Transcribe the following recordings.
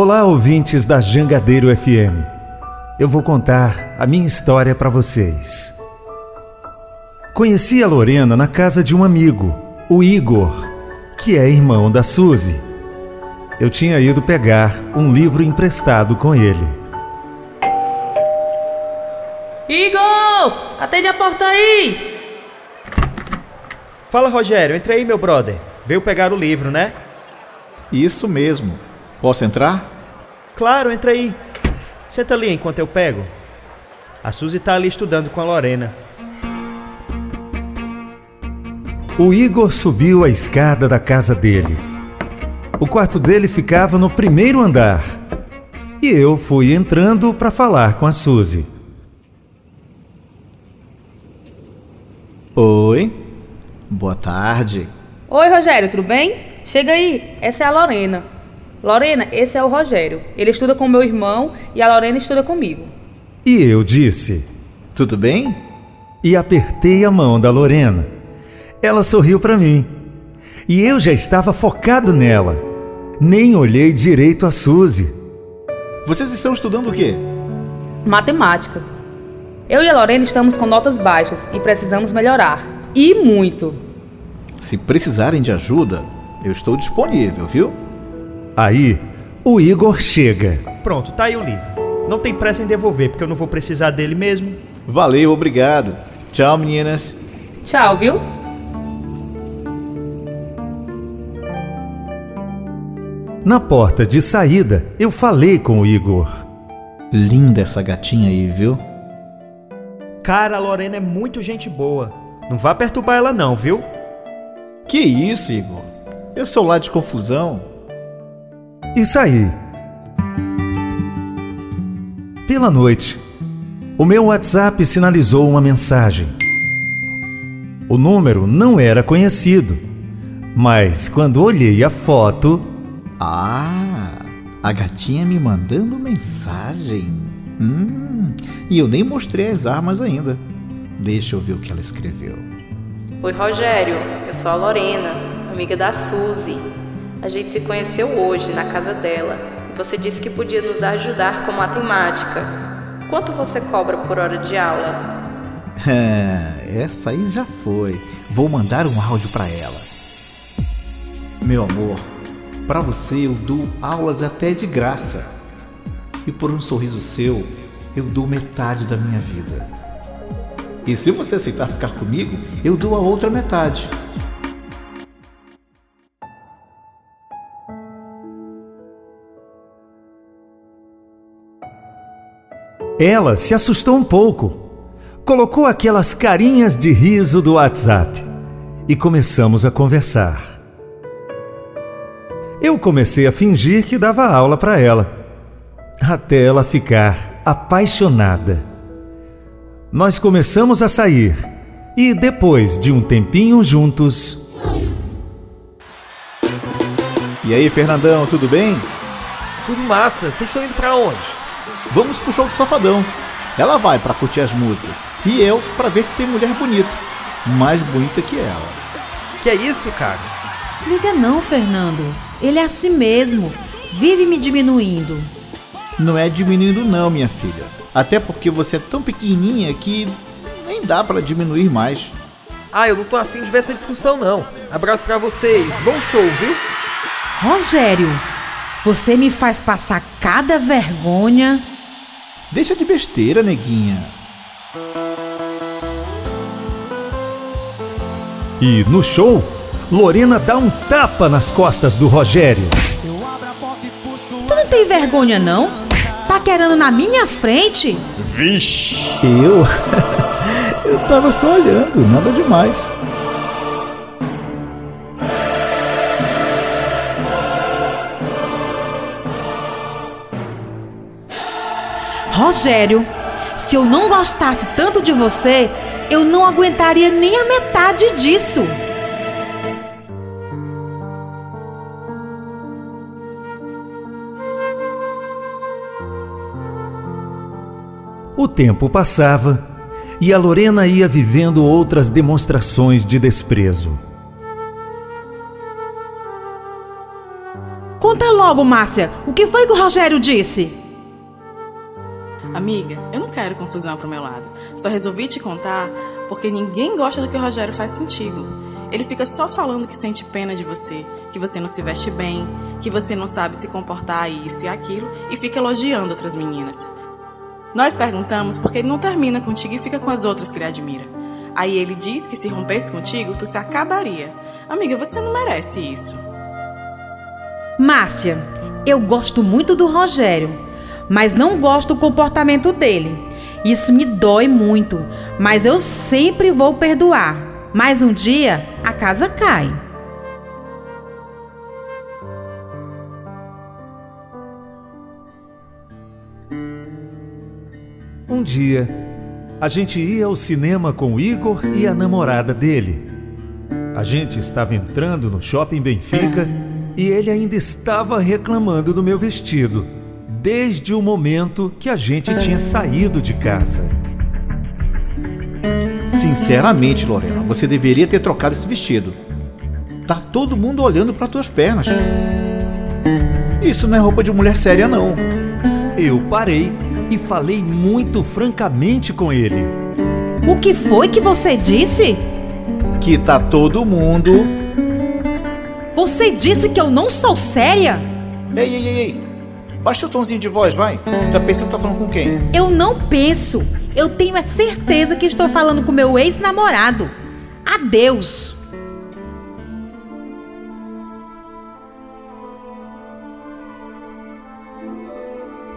Olá, ouvintes da Jangadeiro FM. Eu vou contar a minha história para vocês. Conheci a Lorena na casa de um amigo, o Igor, que é irmão da Suzy. Eu tinha ido pegar um livro emprestado com ele. Igor! Atende a porta aí! Fala, Rogério, entra aí, meu brother. Veio pegar o livro, né? Isso mesmo. Posso entrar? Claro, entra aí. Senta ali enquanto eu pego. A Suzy tá ali estudando com a Lorena. O Igor subiu a escada da casa dele. O quarto dele ficava no primeiro andar. E eu fui entrando para falar com a Suzy. Oi. Boa tarde. Oi, Rogério, tudo bem? Chega aí, essa é a Lorena. Lorena, esse é o Rogério. Ele estuda com meu irmão e a Lorena estuda comigo. E eu disse: Tudo bem? E apertei a mão da Lorena. Ela sorriu para mim. E eu já estava focado nela. Nem olhei direito a Suzy. Vocês estão estudando o quê? Matemática. Eu e a Lorena estamos com notas baixas e precisamos melhorar. E muito. Se precisarem de ajuda, eu estou disponível, viu? Aí, o Igor chega. Pronto, tá aí o livro. Não tem pressa em devolver, porque eu não vou precisar dele mesmo. Valeu, obrigado. Tchau, meninas. Tchau, viu? Na porta de saída, eu falei com o Igor. Linda essa gatinha aí, viu? Cara, a Lorena é muito gente boa. Não vá perturbar ela não, viu? Que isso, Igor? Eu sou lá de confusão. E saí. Pela noite, o meu WhatsApp sinalizou uma mensagem. O número não era conhecido, mas quando olhei a foto, Ah, a gatinha me mandando mensagem. Hum, e eu nem mostrei as armas ainda. Deixa eu ver o que ela escreveu. Oi, Rogério. Eu sou a Lorena, amiga da Suzy. A gente se conheceu hoje na casa dela e você disse que podia nos ajudar com matemática. Quanto você cobra por hora de aula? É, essa aí já foi. Vou mandar um áudio pra ela. Meu amor, pra você eu dou aulas até de graça. E por um sorriso seu, eu dou metade da minha vida. E se você aceitar ficar comigo, eu dou a outra metade. Ela se assustou um pouco. Colocou aquelas carinhas de riso do WhatsApp e começamos a conversar. Eu comecei a fingir que dava aula para ela, até ela ficar apaixonada. Nós começamos a sair e depois de um tempinho juntos, E aí, Fernandão, tudo bem? Tudo massa. Vocês estão indo pra onde? Vamos pro show do Safadão. Ela vai pra curtir as músicas e eu pra ver se tem mulher bonita, mais bonita que ela. Que é isso, cara? Liga não, Fernando. Ele é assim mesmo. Vive me diminuindo. Não é diminuindo não, minha filha. Até porque você é tão pequenininha que nem dá pra diminuir mais. Ah, eu não tô afim de ver essa discussão, não. Abraço pra vocês. Bom show, viu? Rogério, você me faz passar cada vergonha. Deixa de besteira, neguinha. e no show, Lorena dá um tapa nas costas do Rogério. Tu não tem vergonha, não? Paquerando na minha frente? Eu? eu tava só olhando, nada demais. Rogério, se eu não gostasse tanto de você, eu não aguentaria nem a metade disso. O tempo passava e a Lorena ia vivendo outras demonstrações de desprezo. Conta logo, Márcia, o que foi que o Rogério disse? Amiga, eu não quero confusão pro meu lado. Só resolvi te contar porque ninguém gosta do que o Rogério faz contigo. Ele fica só falando que sente pena de você, que você não se veste bem, que você não sabe se comportar isso e aquilo, e fica elogiando outras meninas. Nós perguntamos porque ele não termina contigo e fica com as outras que ele admira. Aí ele diz que se rompesse contigo, tu se acabaria. Amiga, você não merece isso. Márcia, eu gosto muito do Rogério, mas não gosto do comportamento dele. Isso me dói muito, mas eu sempre vou perdoar. Mas um dia a casa cai. Um dia, a gente ia ao cinema com o Igor e a namorada dele. A gente estava entrando no shopping Benfica e ele ainda estava reclamando do meu vestido, desde o momento que a gente tinha saído de casa. Sinceramente, Lorena, você deveria ter trocado esse vestido. Tá todo mundo olhando para tuas pernas. Isso não é roupa de mulher séria, não. Eu parei e falei muito francamente com ele. O que foi que você disse? Que tá todo mundo. Você disse que eu não sou séria? Ei, ei, ei, ei. Baixa o tomzinho de voz, vai. Você tá pensando que tá falando com quem? Eu não penso. Eu tenho a certeza que estou falando com meu ex-namorado. Adeus.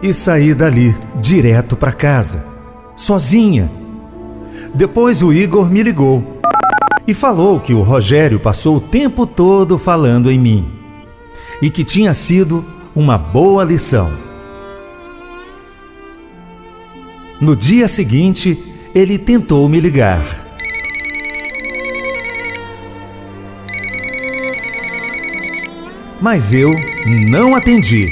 E saí dali, direto para casa, sozinha. Depois o Igor me ligou e falou que o Rogério passou o tempo todo falando em mim e que tinha sido uma boa lição. No dia seguinte, ele tentou me ligar. Mas eu não atendi.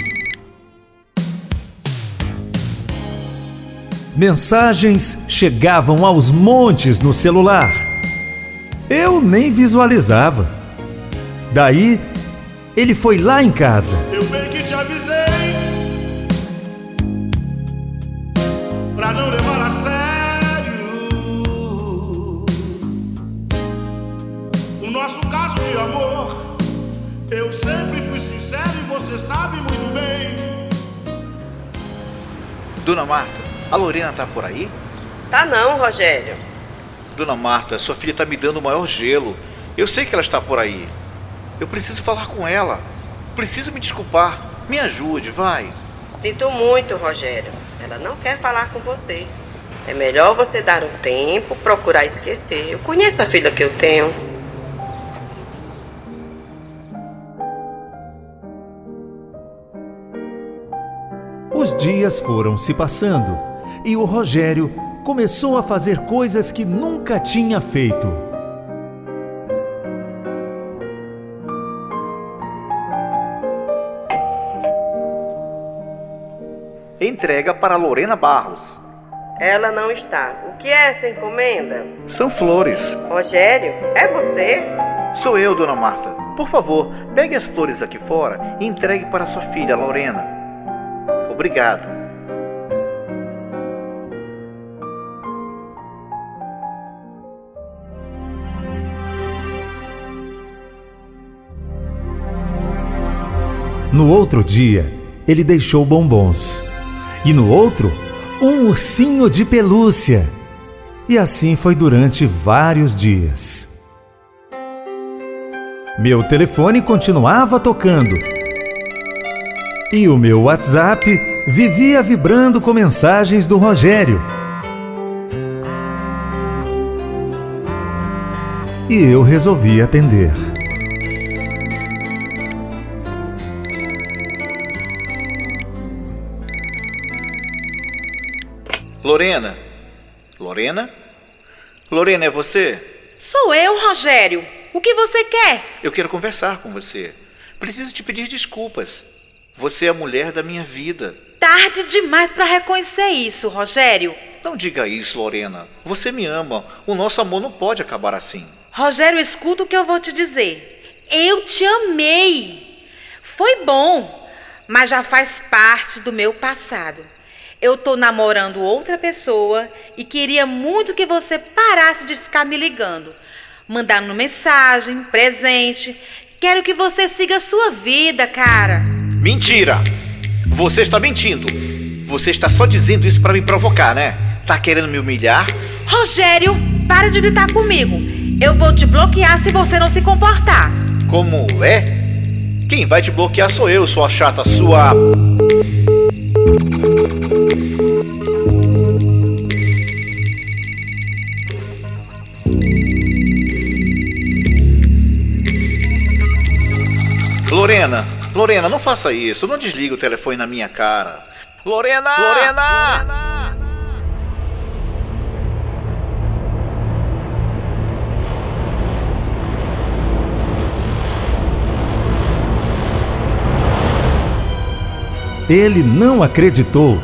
Mensagens chegavam aos montes no celular. Eu nem visualizava. Daí, ele foi lá em casa. Dona Marta, a Lorena tá por aí? Tá não, Rogério. Dona Marta, sua filha tá me dando o maior gelo. Eu sei que ela está por aí. Eu preciso falar com ela. Preciso me desculpar. Me ajude, vai. Sinto muito, Rogério. Ela não quer falar com você. É melhor você dar um tempo, procurar esquecer. Eu conheço a filha que eu tenho. Os dias foram se passando e o Rogério começou a fazer coisas que nunca tinha feito. Entrega para Lorena Barros. Ela não está. O que é essa encomenda? São flores. Rogério, é você? Sou eu, Dona Marta. Por favor, pegue as flores aqui fora e entregue para sua filha, Lorena. Obrigado. No outro dia, ele deixou bombons. E no outro, um ursinho de pelúcia. E assim foi durante vários dias. Meu telefone continuava tocando. E o meu WhatsApp vivia vibrando com mensagens do Rogério. E eu resolvi atender. Lorena? Lorena? Lorena, é você? Sou eu, Rogério. O que você quer? Eu quero conversar com você. Preciso te pedir desculpas. Você é a mulher da minha vida. Tarde demais para reconhecer isso, Rogério. Não diga isso, Lorena. Você me ama. O nosso amor não pode acabar assim. Rogério, escuta o que eu vou te dizer. Eu te amei. Foi bom, mas já faz parte do meu passado. Eu tô namorando outra pessoa e queria muito que você parasse de ficar me ligando, mandando mensagem, presente. Quero que você siga a sua vida, cara. Mentira! Você está mentindo. Você está só dizendo isso para me provocar, né? Tá querendo me humilhar? Rogério, para de gritar comigo. Eu vou te bloquear se você não se comportar. Como é? Quem vai te bloquear sou eu, sua chata, sua. Lorena, Lorena, não faça isso. Não desliga o telefone na minha cara. Lorena! Lorena! Lorena! Ele não acreditou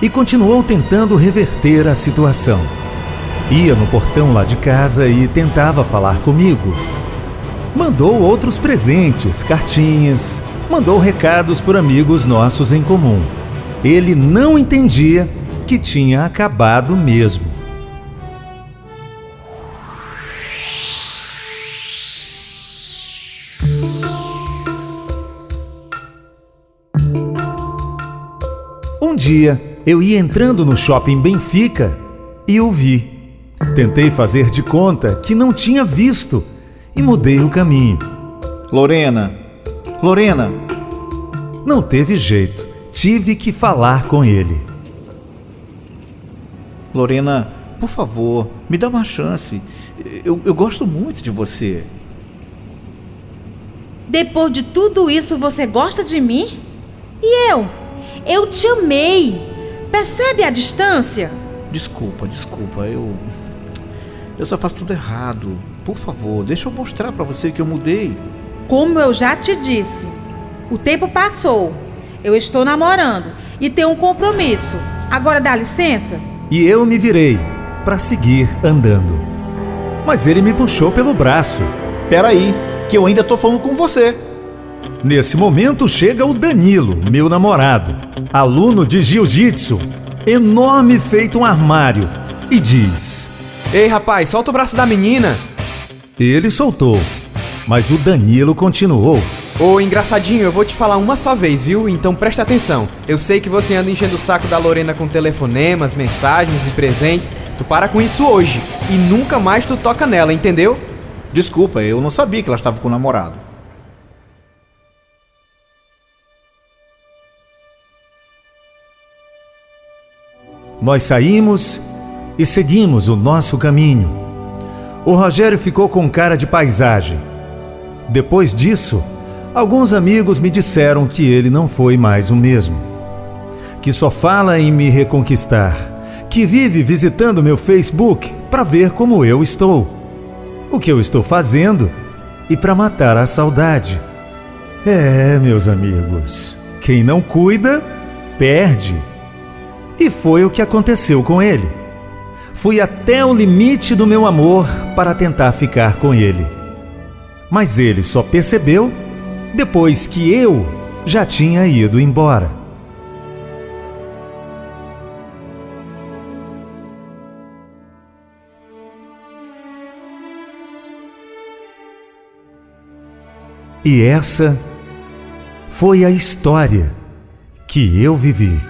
e continuou tentando reverter a situação. Ia no portão lá de casa e tentava falar comigo. Mandou outros presentes, cartinhas, mandou recados por amigos nossos em comum. Ele não entendia que tinha acabado mesmo. Um dia, eu ia entrando no shopping Benfica e o vi. Tentei fazer de conta que não tinha visto e mudei o caminho. Lorena, Lorena. Não teve jeito, tive que falar com ele. Lorena, por favor, me dá uma chance. Eu, eu gosto muito de você. Depois de tudo isso, você gosta de mim? E eu? Eu te amei. Percebe a distância? Desculpa, desculpa. Eu. Eu só faço tudo errado. Por favor, deixa eu mostrar para você que eu mudei. Como eu já te disse, o tempo passou. Eu estou namorando e tenho um compromisso. Agora dá licença? E eu me virei para seguir andando. Mas ele me puxou pelo braço. Peraí, que eu ainda tô falando com você. Nesse momento chega o Danilo, meu namorado, aluno de jiu-jitsu, enorme feito um armário, e diz: Ei rapaz, solta o braço da menina. Ele soltou, mas o Danilo continuou. Ô engraçadinho, eu vou te falar uma só vez, viu? Então presta atenção. Eu sei que você anda enchendo o saco da Lorena com telefonemas, mensagens e presentes. Tu para com isso hoje e nunca mais tu toca nela, entendeu? Desculpa, eu não sabia que ela estava com o namorado. Nós saímos e seguimos o nosso caminho. O Rogério ficou com cara de paisagem. Depois disso, alguns amigos me disseram que ele não foi mais o mesmo. Que só fala em me reconquistar, que vive visitando meu Facebook para ver como eu estou, o que eu estou fazendo e para matar a saudade. É, meus amigos, quem não cuida, perde. E foi o que aconteceu com ele. Fui até o limite do meu amor para tentar ficar com ele. Mas ele só percebeu depois que eu já tinha ido embora. E essa foi a história que eu vivi.